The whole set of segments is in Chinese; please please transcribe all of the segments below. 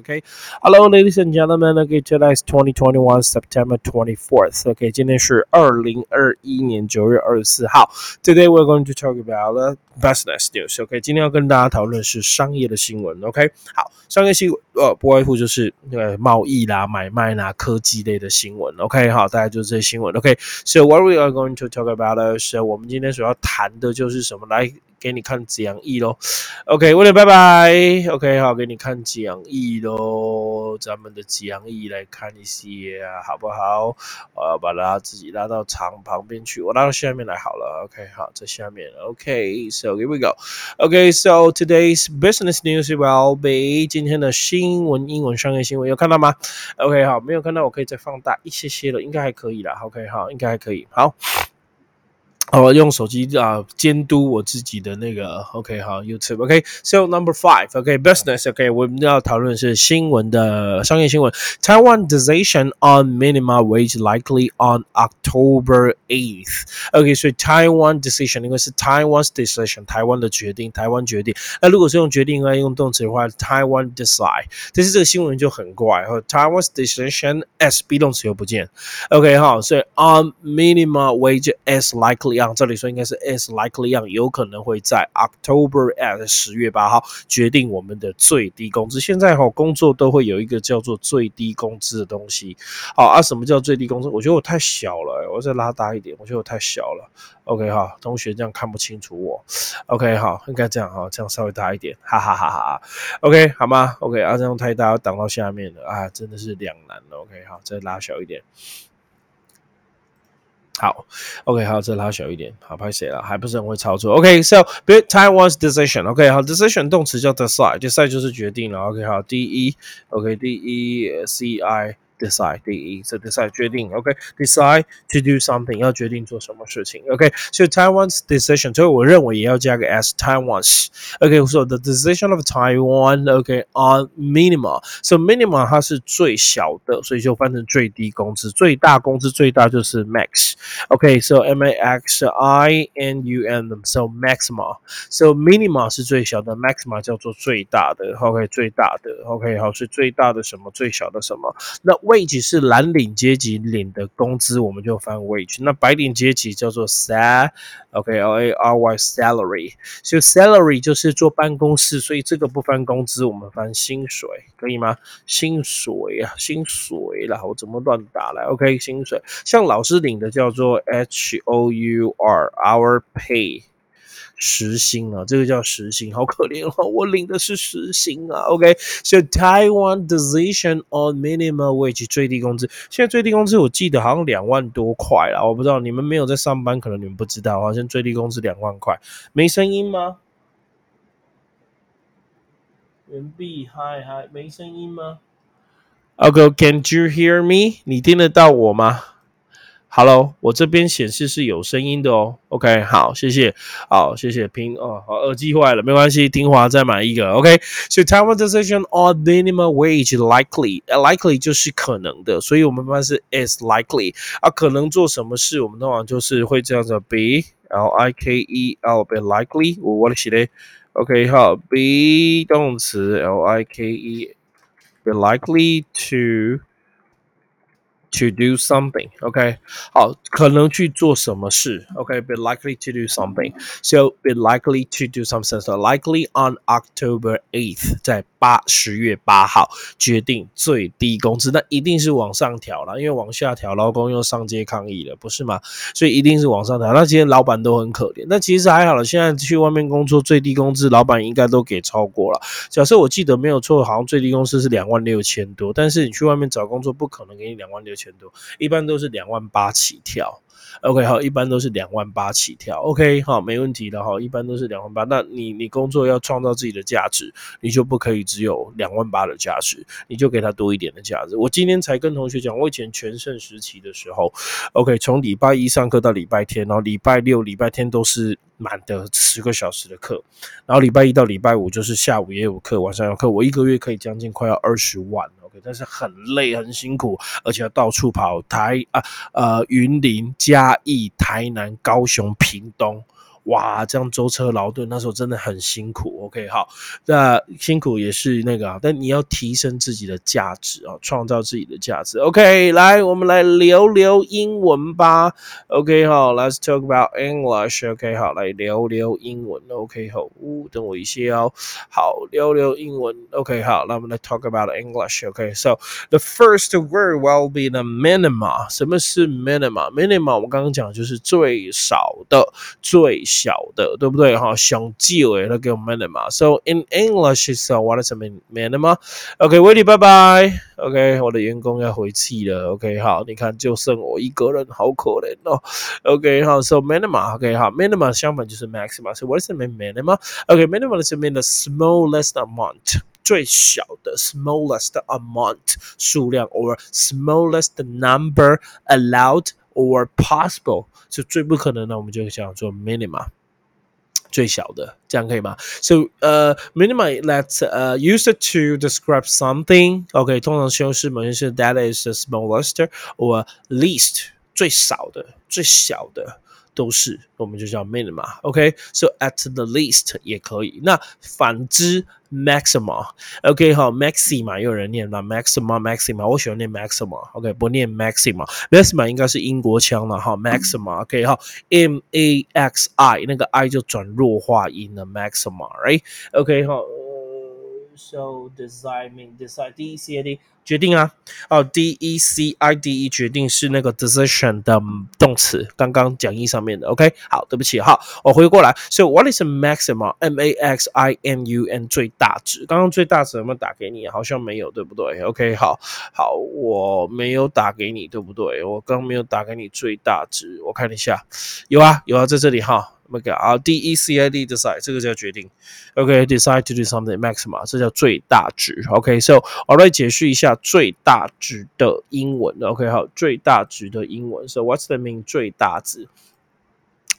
Okay, hello, ladies and gentlemen. Okay, today is 2021 September 24th. Okay, 今天是二零二一年九月二十四号。Today we're going to talk about the business news. OK，今天要跟大家讨论是商业的新闻。OK，好，商业新闻呃不外乎就是呃贸易啦、买卖啦、科技类的新闻。OK，好，大概就是这些新闻。OK，so what we are going to talk about 是我们今天所要谈的就是什么来。给你看讲义喽，OK，威廉拜拜，OK，好，给你看讲义喽，咱们的讲义来看一些啊，好不好？我要把它自己拉到长旁边去，我拉到下面来好了，OK，好，在下面，OK，so here we go，OK，so today's business news will be 今天的新闻英文商业新闻有看到吗？OK，好，没有看到我可以再放大一些些了，应该还可以啦，OK，好，应该还可以，好。我用手机啊监督我自己的那个，OK，好，YouTube，OK，So number five，OK，business，OK，我们要讨论是新闻的商业新闻。Taiwan decision on minimum wage likely on October eighth。OK，所以 Taiwan decision 因为是 Taiwan's decision，台湾的决定，台湾决定。那如果是用决定，应该用动词的话，Taiwan decide。但是这个新闻就很怪，和 Taiwan's decision as be 动词又不见。OK，好，所以 on minimum wage as likely。 这里说应该是 is likely on，有可能会在 October at 十月八号决定我们的最低工资。现在哈工作都会有一个叫做最低工资的东西。好啊，什么叫最低工资？我觉得我太小了，我再拉大一点。我觉得我太小了。OK 哈，同学这样看不清楚我。OK 好，应该这样哈，这样稍微大一点。哈哈哈哈。OK 好吗？OK 啊，这样太大要挡到下面了啊，真的是两难了。OK 好，再拉小一点。好，OK，好，这拉小一点，好，拍谁了？还不是很会操作。OK，so b i t Taiwan's decision。OK，好，decision 动词叫 decide，decide 就是决定了。OK，好，D E OK，D E C I。decide 第一，这 decide 决定，OK，decide to do something 要决定做什么事情，OK，所以 Taiwan's decision，所以我认为也要加个 s Taiwan's，OK，so the decision of Taiwan，OK，on minimum，so minimum 它是最小的，所以就翻成最低工资，最大工资最大就是 max，OK，so M A X I N U M，so maximum，so minimum 是最小的，maximum 叫做最大的，OK，最大的，OK，好，是最大的什么，最小的什么，那 Wage 是蓝领阶级领的工资，我们就翻 wage。那白领阶级叫做 sal，OK，L A R Y salary。所以 salary 就是坐办公室，所以这个不翻工资，我们翻薪水，可以吗？薪水啊，薪水啦，我怎么乱打来？OK，薪水，像老师领的叫做 H O U R，our pay。时薪啊，这个叫时薪，好可怜哦，我领的是时薪啊。OK，so Taiwan decision on minimum wage 最低工资，现在最低工资我记得好像两万多块啦，我不知道你们没有在上班，可能你们不知道，好像最低工资两万块，没声音吗？人币嗨嗨，没声音吗？OK，Can you hear me？你听得到我吗？Hello，我这边显示是有声音的哦。OK，好，谢谢，好，谢谢拼哦，好，耳机坏了，没关系，听话再买一个。OK，所以 Taiwan decision on minimum wage likely，likely 就是可能的，所以我们一般是 is likely 啊，可能做什么事，我们通常就是会这样子 be l i k e l be likely，我我写嘞 OK，好，be 动词 l i k e be likely to。To do something, OK，好，可能去做什么事，OK，be likely to do something. So be likely to do something. So likely on October eighth，在 八十月八号决定最低工资，那一定是往上调了，因为往下调，劳工又上街抗议了，不是吗？所以一定是往上调。那今天老板都很可怜，那其实还好了。现在去外面工作，最低工资老板应该都给超过了。假设我记得没有错，好像最低工资是两万六千多，但是你去外面找工作，不可能给你两万六千多，一般都是两万八起跳。OK，好，一般都是两万八起跳。OK，好，没问题的哈，一般都是两万八。那你你工作要创造自己的价值，你就不可以只有两万八的价值，你就给他多一点的价值。我今天才跟同学讲，我以前全盛时期的时候，OK，从礼拜一上课到礼拜天，然后礼拜六、礼拜天都是满的十个小时的课，然后礼拜一到礼拜五就是下午也有课，晚上有课，我一个月可以将近快要二十万。但是很累很辛苦，而且要到处跑台啊呃云林嘉义台南高雄屏东，哇，这样舟车劳顿，那时候真的很辛苦。OK，好，那辛苦也是那个，但你要提升自己的价值啊，创造自己的价值。OK，来，我们来聊聊英文吧。OK，好，Let's talk about English。OK，好，来聊聊英文。OK，好，呜，等我一下哦。好，聊聊英文。OK，好，那我们来 talk about English。OK，so the first word will be the minima。什么是 minima？minima 我们刚刚讲就是最少的、最小的，对不对？哈，想记诶，那叫 minima。So in English, so what is a minima? OK，威利，拜拜。OK，我的员工要回去了。OK，好，你看就剩我一个人，好可怜哦。OK，好，So minima。OK，好，minima 相反就是 maxima。So what is the minima？OK，minima is mean the smallest amount，最小的 smallest amount 数量，or smallest number allowed or possible，是最不可能的，我们就叫做 minima。最小的，这样可以吗？So 呃、uh,，minima let's 呃、uh, use it to describe something。OK，通常修饰某件事，that is the smallest or least 最少的、最小的。 都是，我们就叫 minima。OK，so、okay? at the least 也可以。那反之 maxima，OK，、okay, 好，maxima 有人念吗？maxima，maxima，我喜欢念 maxima。OK，不念 maxima，maxima 应该是英国腔了哈，maxima，OK，、okay, 好，m a x i 那个 i 就转弱化音了，maxima，right？OK，、okay, 好。So decide mean decide D E C I D 决定啊，哦 D E C I D E 决定是那个 decision 的动词，刚刚讲义上面的。OK，好，对不起，好，我回过来。So what is a maximum? M A X I M U N 最大值。刚刚最大值有没有打给你？好像没有，对不对？OK，好，好，我没有打给你，对不对？我刚没有打给你最大值，我看一下，有啊，有啊，在这里哈。那个啊，D E C I D decide 这个叫决定，OK，decide to do something maxima 这叫最大值，OK，so 我来解释一下最大值的英文，OK，好，最大值的英文，so what's the mean 最大值？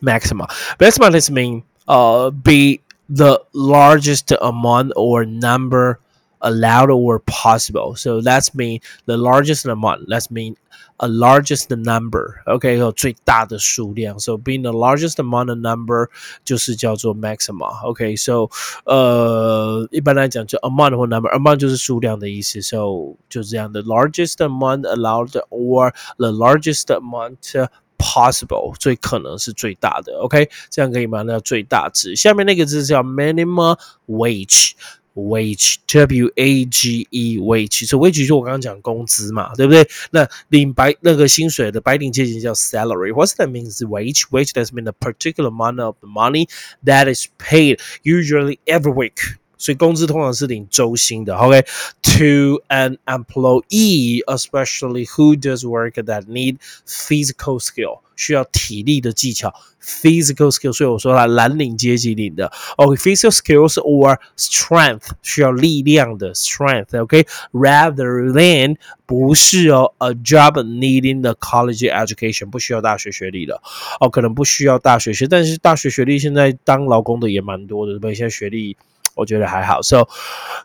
maxima，maxima does mean uh be the largest amount or number allowed or possible. So that's mean the largest amount. Let's mean a largest number. OK，有最大的数量。So being the largest amount of number 就是叫做 maxima. OK，so 呃，一般来讲就 amount 或 number，amount 就是数量的意思。So 就这样的 largest amount allowed or the largest amount possible 最可能是最大的，OK，这样可以吗？那最大值。下面那个字叫 minimum wage。 wage w a g e wage，所以 wage 就我刚刚讲工资嘛，对不对？那领白那个薪水的白领阶级叫 salary。What's that means? Wage wage does mean a particular amount of money that is paid usually every week. 所以工资通常是领周薪的，OK？To an employee, especially who does work that need physical skill，需要体力的技巧，physical skill。所以我说它蓝领阶级领的，OK？Physical skills or strength，需要力量的 strength，OK？Rather than 不是哦，a job needing the college education，不需要大学学历的，哦，可能不需要大学学，但是大学学历现在当劳工的也蛮多的，对不对？现在学历。 我觉得还好。So,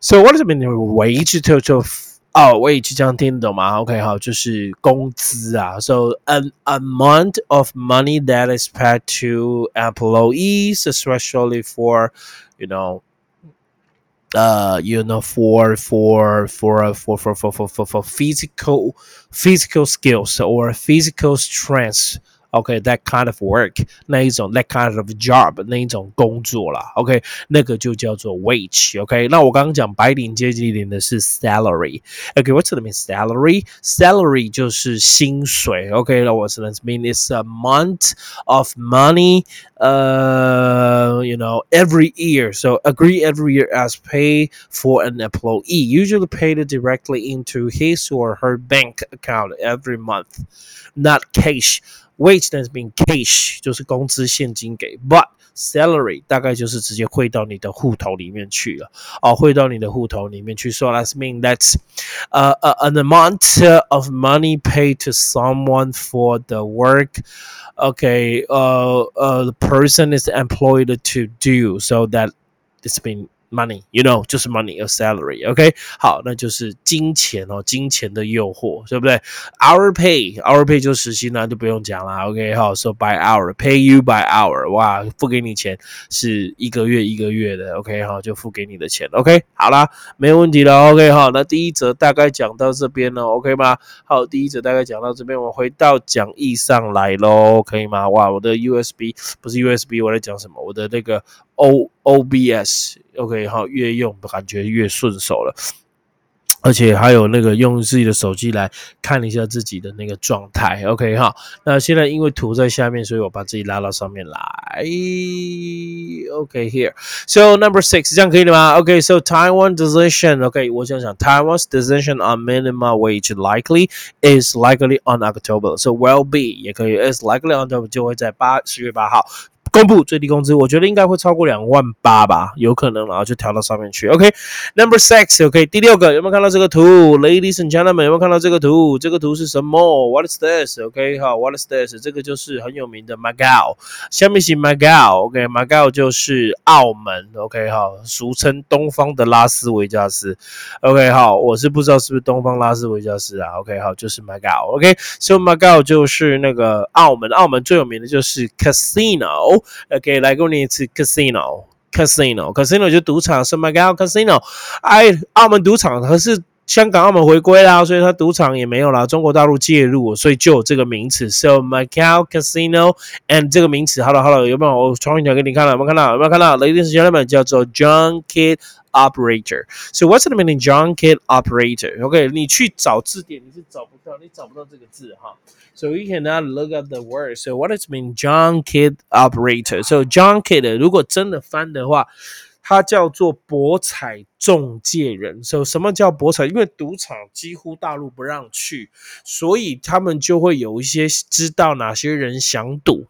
so what does it mean wage to to 哦，wage 这样听得懂吗？OK，好，就是工资啊。So an amount of money that is paid to employees, especially for, you know. Uh, you know, for for for for for for for for physical physical skills or physical strength OK，that kind of work 那一种 that kind of job 那一种工作啦，OK，那个就叫做 wage，OK。那我刚刚讲白领阶级领的是 salary，OK，what's the mean salary？salary 就是薪水，OK。那 what's the mean it's a month of money，呃，you know every year. So agree every year as pay for an employee, usually paid directly into his or her bank account every month, not cash. Wage does mean cash，就是工资现金给，but salary 大概就是直接汇到你的户头里面去了，哦，汇到你的户头里面去。So that's mean that's uh, uh, an amount of money paid to someone for the work. Okay, uh, uh, the person is employed to do so that it's been money，you know，就是 money，a salary，OK，好，那就是金钱哦，金钱的诱惑，对不对？Our pay，our pay 就实薪啦，就不用讲了，OK，好，so by hour，pay you by hour，哇，付给你钱是一个月一个月的，OK，好，就付给你的钱，OK，好啦，没问题了，OK，好，那第一则大概讲到这边了，OK 吗？好，第一则大概讲到这边，我回到讲义上来喽，可以吗？哇，我的 USB 不是 USB，我在讲什么？我的那个 O OBS，OK，好，越用感觉越顺手了。而且还有那个用自己的手机来看一下自己的那个状态，OK 哈。那现在因为图在下面，所以我把自己拉到上面来，OK here。So number six，这样可以了吗？OK，so Taiwan decision，OK，我想想，Taiwan's decision on minimum wage likely is likely on October，so will be 也可以，is likely on October 就会在八十月八号。公布最低工资，我觉得应该会超过两万八吧，有可能，然后就调到上面去。OK，Number six，OK，第六个有没有看到这个图？Ladies and gentlemen，有没有看到这个图？这个图是什么？What is this？OK，好，What is this？这个就是很有名的 Macau，下面是 Macau，OK，Macau 就是澳门，OK，好，俗称东方的拉斯维加斯。OK，好，我是不知道是不是东方拉斯维加斯啊？OK，好，就是 Macau，OK，So Macau 就是那个澳门，澳门最有名的就是 Casino。OK，来过你一次 casino，casino，casino 就赌场，是 Macau casino。哎，澳门赌场可是香港、澳门回归啦，所以它赌场也没有啦。中国大陆介入，所以就有这个名词。So Macau casino，and 这个名词，Hello，Hello，有没有？我重新讲给你看了，有没有看到？有没有看到？Ladies and gentlemen，叫做 junket operator。So what's the meaning junket operator？OK，你去找字典，你是找不到，你找不到这个字哈。So you cannot look up the word. So what does mean junket operator? So junket 如果真的翻的话，它叫做博彩中介人。So 什么叫博彩？因为赌场几乎大陆不让去，所以他们就会有一些知道哪些人想赌。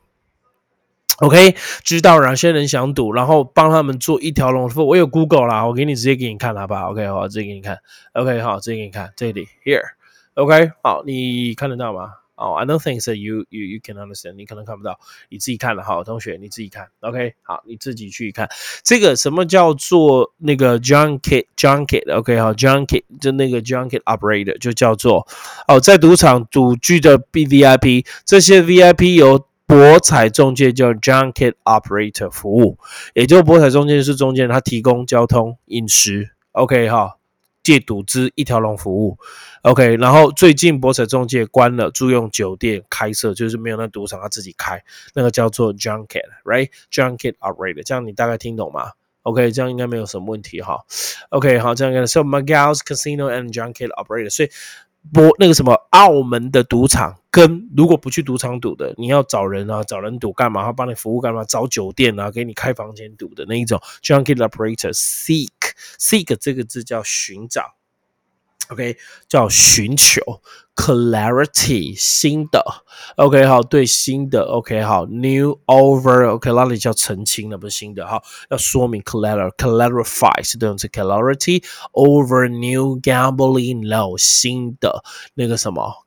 OK，知道哪些人想赌，然后帮他们做一条龙服务。我有 Google 啦，我给你直接给你看，好不好？OK，好，直接给你看。OK，好，直接给你看这里，Here。OK，好，你看得到吗？哦，I don't think that you you you can understand，你可能看不到，你自己看了，哈，同学你自己看，OK，好，你自己去看这个什么叫做那个 junket junket，OK，哈，junket 就那个 junket operator 就叫做哦，在赌场赌具的 B V I P，这些 V I P 由博彩中介叫 junket operator 服务，也就博彩中介是中间，他提供交通、饮食，OK，哈。借赌资一条龙服务，OK，然后最近博彩中介关了，租用酒店开设，就是没有那赌场他自己开，那个叫做 junket，right？junket operator，这样你大概听懂吗？OK，这样应该没有什么问题哈。OK，好，这样跟 So Macau's casino and junket operator，所以。博那个什么澳门的赌场，跟如果不去赌场赌的，你要找人啊，找人赌干嘛？他帮你服务干嘛？找酒店啊，给你开房间赌的那一种，junket Operator C Seek 这个字叫寻找。OK，叫寻求 clarity 新的 OK 好，对新的 OK 好 new over OK 那里叫澄清了，不是新的哈，要说明 Clarity，clarify 是动词 clarity over new gambling low，新的那个什么。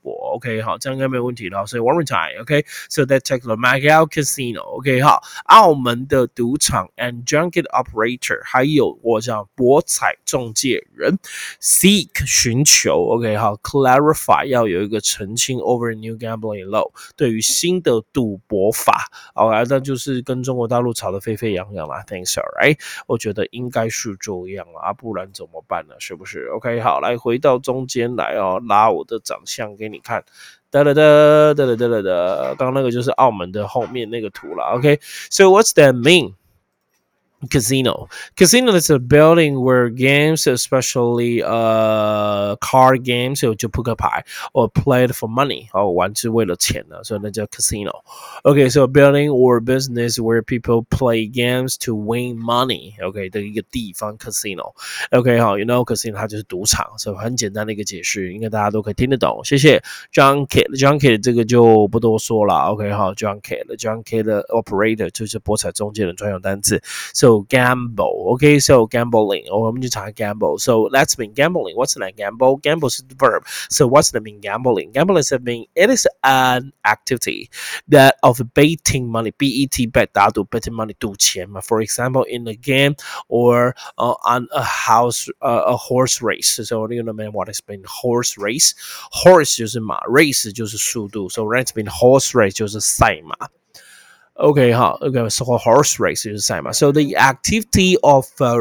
我 OK，好，这样应该没有问题了。所以 one more time，OK，so that takes the Macau casino，OK，好，澳门的赌场 and junket operator，还有我讲博彩中介人，seek 寻求，OK，好，clarify 要有一个澄清 over new gambling law，对于新的赌博法，OK，那就是跟中国大陆吵得沸沸扬扬啦。Thanks, alright，我觉得应该是这样啦，不然怎么办呢？是不是？OK，好，来回到中间来哦，拉我的长相给你看。哒哒哒哒哒哒哒哒，刚刚那个就是澳门的后面那个图了。OK，so what's that mean？casino. Casino is a building where games, especially uh card games, 就扑克牌 or played for money 哦，玩是为了钱的，所以那叫 casino. Okay, so a building or business where people play games to win money. OK 的一个地方 casino. OK 好，you know casino 它就是赌场，所以很简单的一个解释，应该大家都可以听得懂。谢谢 junket junket 这个就不多说了。OK 好，junket junket operator 就是博彩中介的专用单词。So so gamble. Okay, so gambling. Or I'm just talking gamble. So let's mean gambling. What's the gamble? Gamble is the verb. So what's the mean gambling? Gambling is a mean it is an activity that of betting money. B E T bet 打赌 betting money 赌钱嘛. For example, in a game or uh, on a house uh, a horse race. So you know man what is been horse race? Horse 就是马，race 就是速度。So let's mean horse race 就是赛马。 OK 哈，OK，so horse race 就是赛马。So the activity of uh,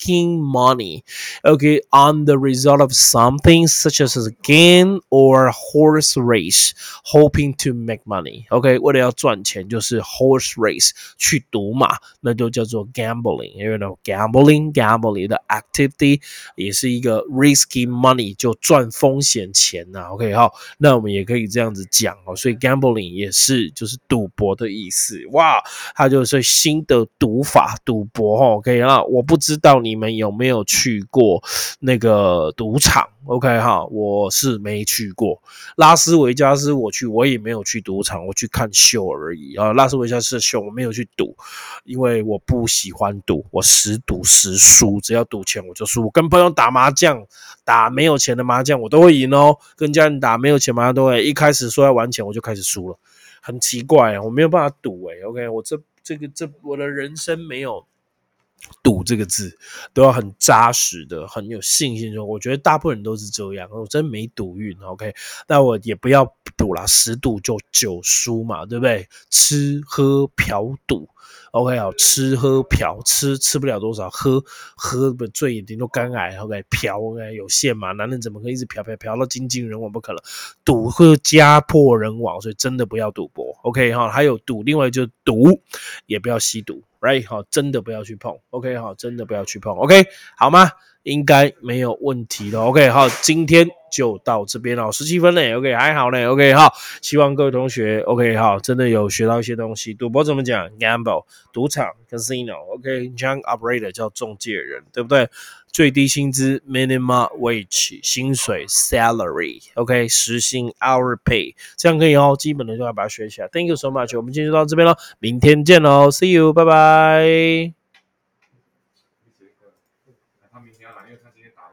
raising money, okay, on the result of something such as a game or horse race, hoping to make money. OK，为了要赚钱，就是 horse race 去赌马，那就叫做 gambling。You know gambling, gambling 的 activity 也是一个 risking money，就赚风险钱呐。OK 好，那我们也可以这样子讲哦。所以 gambling 也是就是赌博的意思。思哇，它就是新的赌法，赌博哈。OK 啊，我不知道你 你们有没有去过那个赌场。OK 哈，我是没去过拉斯维加斯，我去我也没有去赌场，我去看秀而已啊。拉斯维加斯的秀我没有去赌，因为我不喜欢赌，我十赌十输，只要赌钱我就输。跟朋友打麻将，打没有钱的麻将我都会赢哦。跟家人打没有钱麻将都会，一开始说要玩钱我就开始输了。很奇怪啊，我没有办法赌哎，OK，我这这个这我的人生没有赌这个字，都要很扎实的，很有信心。说我觉得大部分人都是这样，我真没赌运，OK，那我也不要赌了，十赌就九输嘛，对不对？吃喝嫖赌。OK 好，吃喝嫖吃吃不了多少，喝喝的醉眼睛都肝癌。OK 嫖 OK 有限嘛，男人怎么可以一直嫖嫖嫖到精尽人亡？不可能，赌会家破人亡，所以真的不要赌博。OK 哈，还有赌，另外就是赌也不要吸毒，Right 好，真的不要去碰。OK 好，真的不要去碰。OK 好吗？应该没有问题的。OK 好，今天。就到这边了，十七分嘞，OK，还好嘞，OK，好，希望各位同学，OK，好，真的有学到一些东西。赌博怎么讲？Gamble，赌场，Casino，OK，Junk operator 叫中介人，对不对？最低薪资，Minimum wage，薪水，Salary，OK，时薪，Hour pay，这样可以哦，基本的就要把它学起来。Thank you so much，我们今天就到这边了，明天见喽，See you，拜拜。